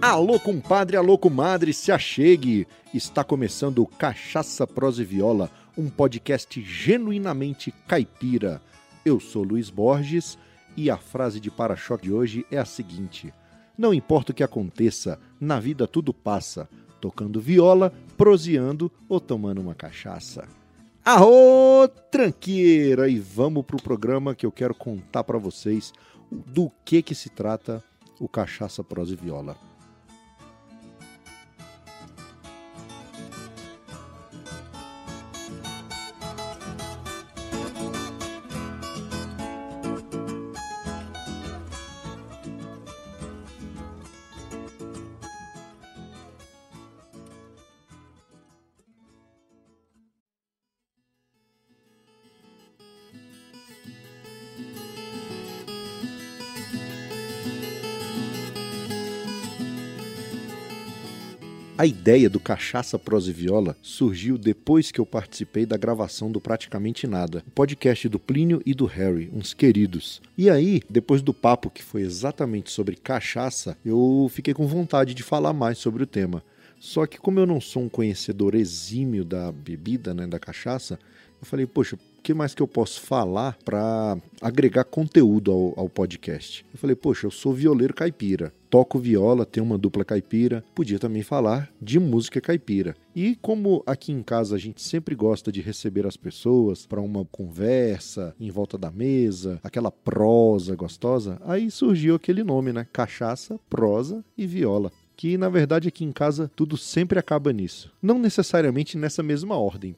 Alô, compadre, alô, comadre, se achegue! Está começando o Cachaça, Prosa e Viola, um podcast genuinamente caipira. Eu sou Luiz Borges e a frase de para-choque de hoje é a seguinte: Não importa o que aconteça, na vida tudo passa, tocando viola, proseando ou tomando uma cachaça. Arô, tranqueira! E vamos pro programa que eu quero contar para vocês do que que se trata o Cachaça, Prosa e Viola. A ideia do Cachaça, Prosa e Viola surgiu depois que eu participei da gravação do Praticamente Nada, o podcast do Plínio e do Harry, uns queridos. E aí, depois do papo que foi exatamente sobre cachaça, eu fiquei com vontade de falar mais sobre o tema. Só que como eu não sou um conhecedor exímio da bebida, né, da cachaça, eu falei, poxa, que mais que eu posso falar para agregar conteúdo ao, ao, podcast? Eu falei, poxa, eu sou violeiro caipira, toco viola, tenho uma dupla caipira, podia também falar de música caipira. E como aqui em casa a gente sempre gosta de receber as pessoas para uma conversa em volta da mesa, aquela prosa gostosa, aí surgiu aquele nome, né? Cachaça, prosa e viola que na verdade aqui em casa tudo sempre acaba nisso. Não necessariamente nessa mesma ordem,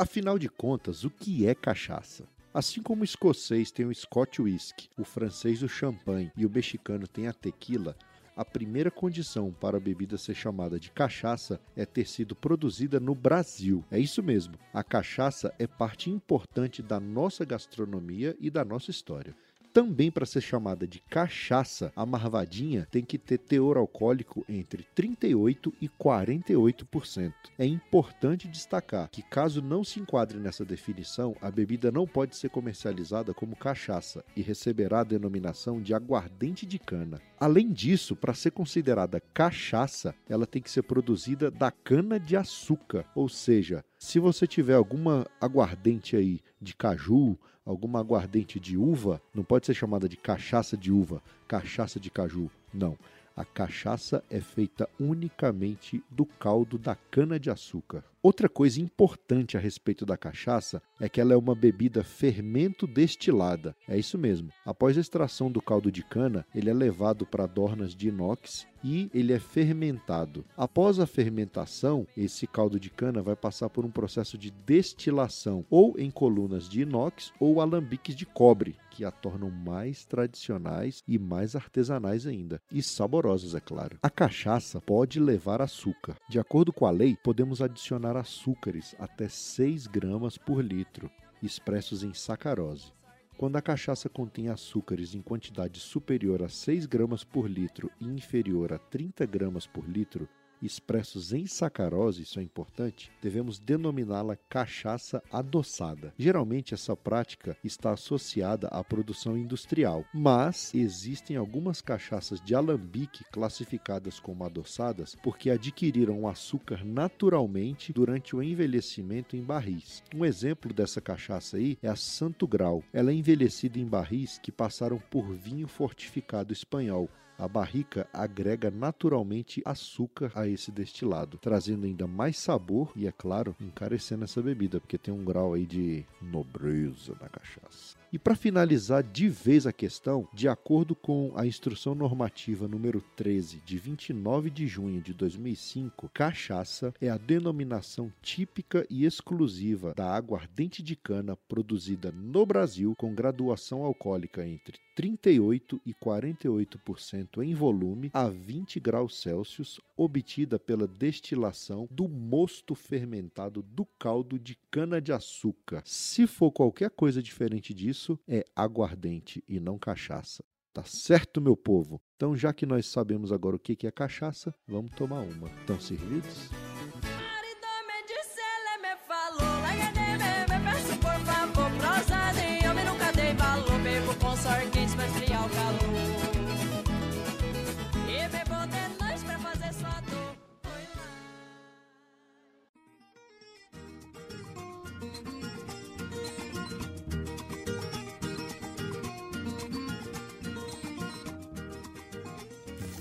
Afinal de contas, o que é cachaça? Assim como o escocês tem o Scotch Whisky, o francês o champanhe e o mexicano tem a tequila, a primeira condição para a bebida ser chamada de cachaça é ter sido produzida no Brasil. É isso mesmo, a cachaça é parte importante da nossa gastronomia e da nossa história. Também para ser chamada de cachaça, a marvadinha tem que ter teor alcoólico entre 38 e 48%. É importante destacar que caso não se enquadre nessa definição, a bebida não pode ser comercializada como cachaça e receberá a denominação de aguardente de cana. Além disso, para ser considerada cachaça, ela tem que ser produzida da cana de açúcar, ou seja, se você tiver alguma aguardente aí de caju, alguma aguardente de uva, não pode ser chamada de cachaça de uva, cachaça de caju. Não. A cachaça é feita unicamente do caldo da cana-de-açúcar. Outra coisa importante a respeito da cachaça é que ela é uma bebida fermento destilada. É isso mesmo. Após a extração do caldo de cana, ele é levado para dornas de inox e ele é fermentado. Após a fermentação, esse caldo de cana vai passar por um processo de destilação, ou em colunas de inox ou alambiques de cobre, que a tornam mais tradicionais e mais artesanais ainda, e saborosas, é claro. A cachaça pode levar açúcar. De acordo com a lei, podemos adicionar açúcares até 6 gramas por litro, expressos em sacarose. Quando a cachaça contém açúcares em quantidade superior a 6 gramas por litro e inferior a 30 gramas por litro, expressos em sacarose, isso é importante, devemos denominá-la cachaça adoçada. Geralmente essa prática está associada à produção industrial, mas existem algumas cachaças de alambique classificadas como adoçadas porque adquiriram açúcar naturalmente durante o envelhecimento em barris. Um exemplo dessa cachaça aí é a Santo Grau. Ela é envelhecida em barris que passaram por vinho fortificado espanhol, A barrica agrega naturalmente açúcar a esse destilado, trazendo ainda mais sabor e, é claro, encarecendo essa bebida, porque tem um grau aí de nobreza na cachaça. E para finalizar de vez a questão, de acordo com a Instrução Normativa número 13, de 29 de junho de 2005, cachaça é a denominação típica e exclusiva da aguardente de cana produzida no Brasil com graduação alcoólica entre 38 e 48% em volume a 20 graus Celsius, obtida pela destilação do mosto fermentado do caldo de cana-de-açúcar. Se for qualquer coisa diferente disso, é aguardente e não cachaça. Tá certo, meu povo? Então, já que nós sabemos agora o que é cachaça, vamos tomar uma. Estão servidos?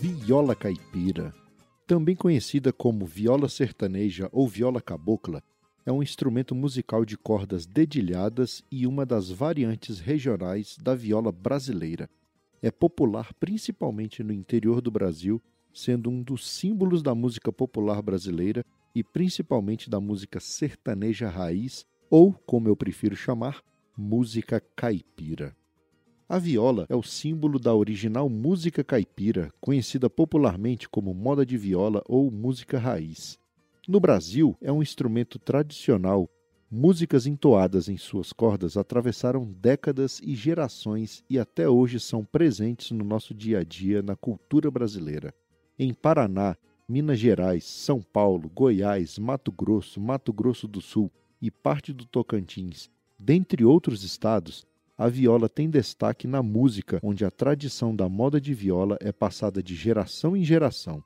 Viola caipira, também conhecida como viola sertaneja ou viola cabocla, é um instrumento musical de cordas dedilhadas e uma das variantes regionais da viola brasileira. É popular principalmente no interior do Brasil, sendo um dos símbolos da música popular brasileira e principalmente da música sertaneja raiz, ou, como eu prefiro chamar, música caipira. A viola é o símbolo da original música caipira, conhecida popularmente como moda de viola ou música raiz. No Brasil, é um instrumento tradicional. Músicas entoadas em suas cordas atravessaram décadas e gerações e até hoje são presentes no nosso dia a dia na cultura brasileira. Em Paraná, Minas Gerais, São Paulo, Goiás, Mato Grosso, Mato Grosso do Sul e parte do Tocantins, dentre outros estados, a viola tem destaque na música, onde a tradição da moda de viola é passada de geração em geração.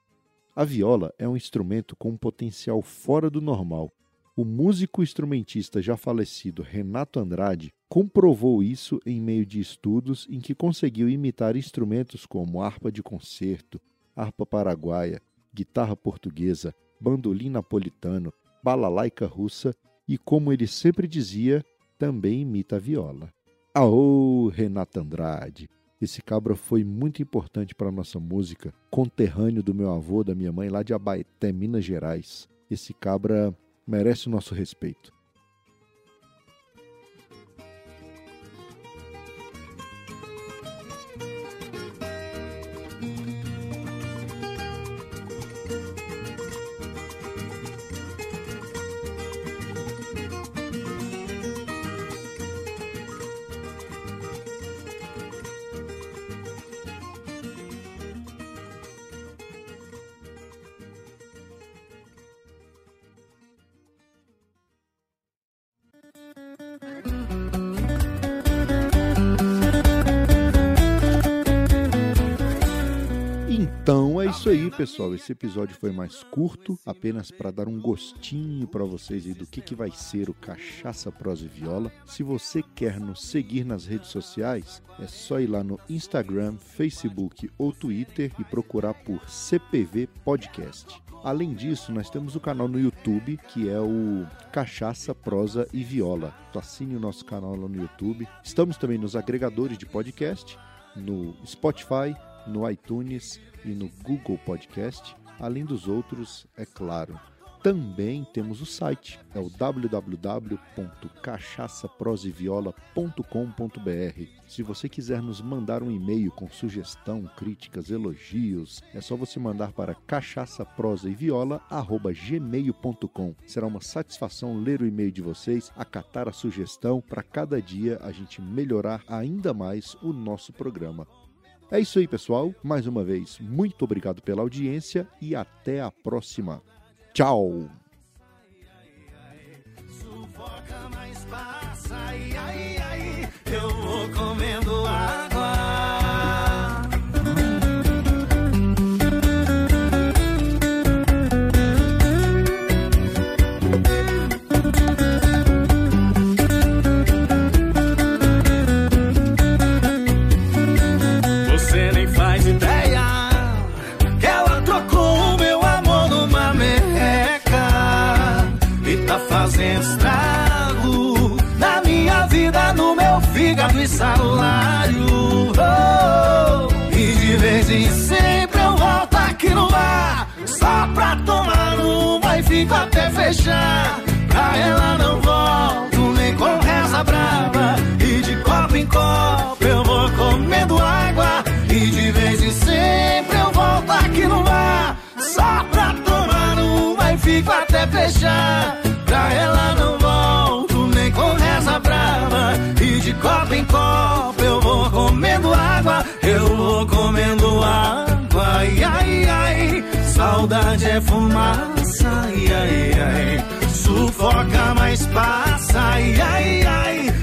A viola é um instrumento com um potencial fora do normal. O músico instrumentista já falecido Renato Andrade comprovou isso em meio de estudos em que conseguiu imitar instrumentos como harpa de concerto, harpa paraguaia, guitarra portuguesa, bandolim napolitano, balalaica russa e, como ele sempre dizia, também imita a viola. Aô, Renato Andrade! Esse cabra foi muito importante para a nossa música, conterrâneo do meu avô, da minha mãe, lá de Abaeté, Minas Gerais. Esse cabra merece o nosso respeito. Bye. Então é isso aí, pessoal. Esse episódio foi mais curto, apenas para dar um gostinho para vocês aí do que, que vai ser o Cachaça Prosa e Viola. Se você quer nos seguir nas redes sociais, é só ir lá no Instagram, Facebook ou Twitter e procurar por CPV Podcast. Além disso, nós temos o canal no YouTube, que é o Cachaça, Prosa e Viola. Então, assine o nosso canal lá no YouTube. Estamos também nos agregadores de podcast, no Spotify, no iTunes e no Google Podcast, além dos outros, é claro. Também temos o site, é o www.cachaçaproseviola.com.br. Se você quiser nos mandar um e-mail com sugestão, críticas, elogios, é só você mandar para cachaçaprosaeviola@gmail.com. Será uma satisfação ler o e-mail de vocês, acatar a sugestão para cada dia a gente melhorar ainda mais o nosso programa. É isso aí, pessoal. Mais uma vez, muito obrigado pela audiência e até a próxima. Tchau! Salário. Oh, e de vez em sempre eu volto aqui no bar, só pra tomar uma e fico até fechar. Pra ela não volto nem com reza brava, e de copo em copo eu vou comendo água. E de vez em sempre eu volto aqui no bar, só pra tomar uma e fico até fechar. Copo eu vou comendo água, eu vou comendo água. Ai, ai, ai, saudade é fumaça, ai, ai, ai, sufoca, mas passa, ai, ai, ai.